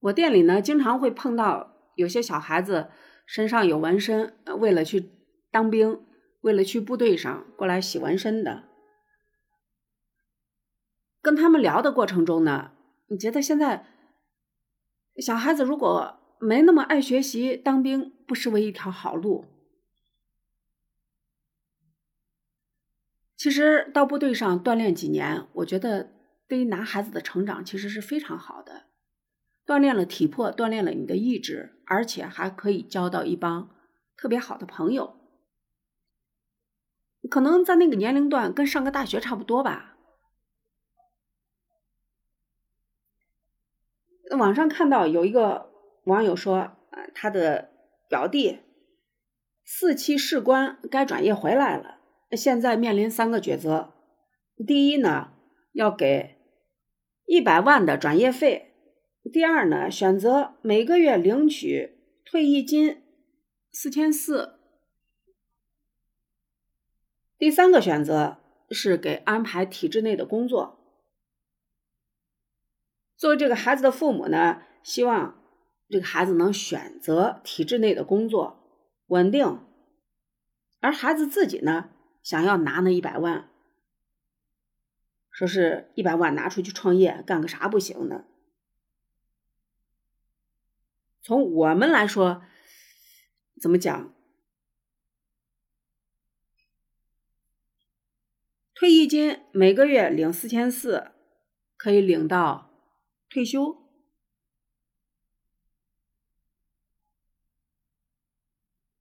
我店里呢，经常会碰到有些小孩子身上有纹身，为了去当兵，为了去部队上过来洗纹身的。跟他们聊的过程中呢，你觉得现在小孩子如果没那么爱学习，当兵不失为一条好路。其实到部队上锻炼几年，我觉得对于男孩子的成长其实是非常好的，锻炼了体魄，锻炼了你的意志，而且还可以交到一帮特别好的朋友。可能在那个年龄段跟上个大学差不多吧。网上看到有一个网友说，呃，他的表弟四期士官该转业回来了。现在面临三个抉择：第一呢，要给一百万的转业费；第二呢，选择每个月领取退役金四千四；第三个选择是给安排体制内的工作。作为这个孩子的父母呢，希望这个孩子能选择体制内的工作，稳定；而孩子自己呢？想要拿那一百万，说是一百万拿出去创业，干个啥不行呢？从我们来说，怎么讲？退役金每个月领四千四，可以领到退休，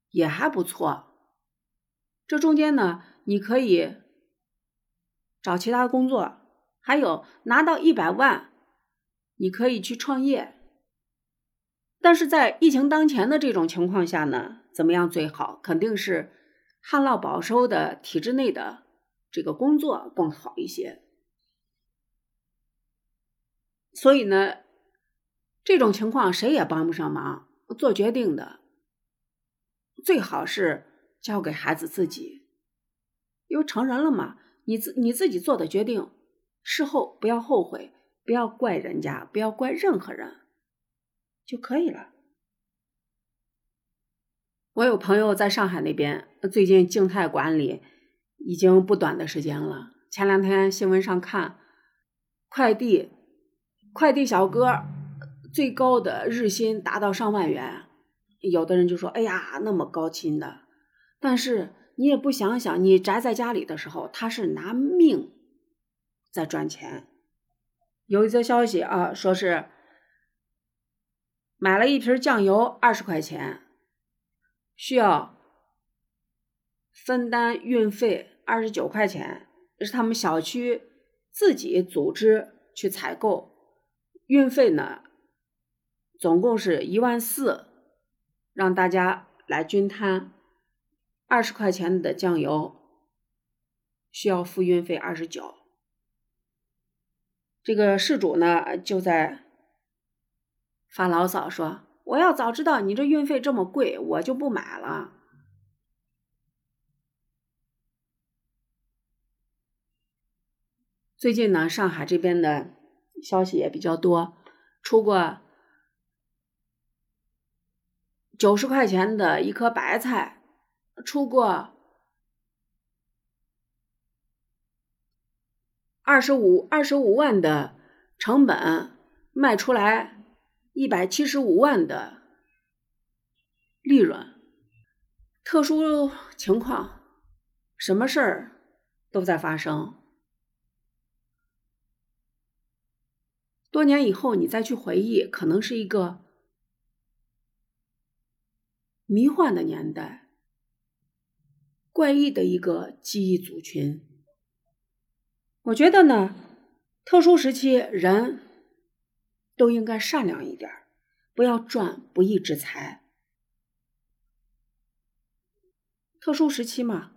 也还不错。这中间呢？你可以找其他工作，还有拿到一百万，你可以去创业。但是在疫情当前的这种情况下呢，怎么样最好？肯定是旱涝保收的体制内的这个工作更好一些。所以呢，这种情况谁也帮不上忙，做决定的最好是交给孩子自己。因为成人了嘛，你自你自己做的决定，事后不要后悔，不要怪人家，不要怪任何人，就可以了。我有朋友在上海那边，最近静态管理已经不短的时间了。前两天新闻上看，快递快递小哥最高的日薪达到上万元，有的人就说：“哎呀，那么高薪的。”但是。你也不想想，你宅在家里的时候，他是拿命在赚钱。有一则消息啊，说是买了一瓶酱油二十块钱，需要分担运费二十九块钱，是他们小区自己组织去采购，运费呢总共是一万四，让大家来均摊。二十块钱的酱油需要付运费二十九，这个事主呢就在发牢骚说：“我要早知道你这运费这么贵，我就不买了。”最近呢，上海这边的消息也比较多，出过九十块钱的一颗白菜。出过二十五二十五万的成本，卖出来一百七十五万的利润。特殊情况，什么事儿都在发生。多年以后，你再去回忆，可能是一个迷幻的年代。怪异的一个记忆组群，我觉得呢，特殊时期人都应该善良一点，不要赚不义之财。特殊时期嘛，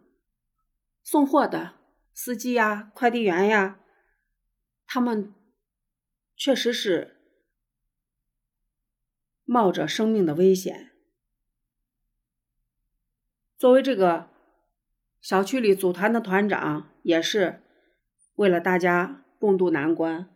送货的司机呀、快递员呀，他们确实是冒着生命的危险，作为这个。小区里组团的团长也是为了大家共度难关。